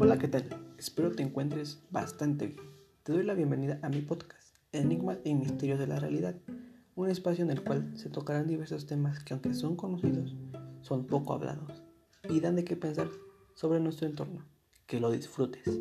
Hola, ¿qué tal? Espero te encuentres bastante bien. Te doy la bienvenida a mi podcast, Enigmas y Misterios de la Realidad, un espacio en el cual se tocarán diversos temas que aunque son conocidos, son poco hablados y dan de qué pensar sobre nuestro entorno. Que lo disfrutes.